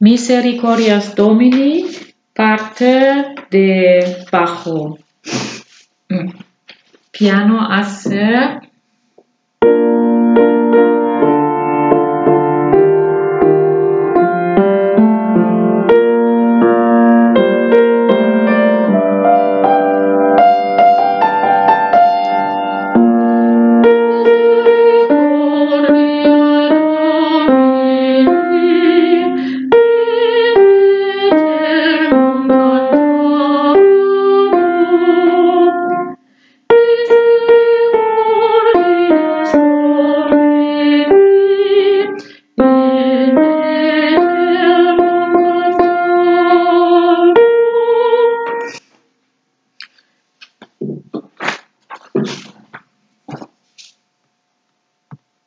Misericordias Domini, parte de bajo. Mm. Piano a ser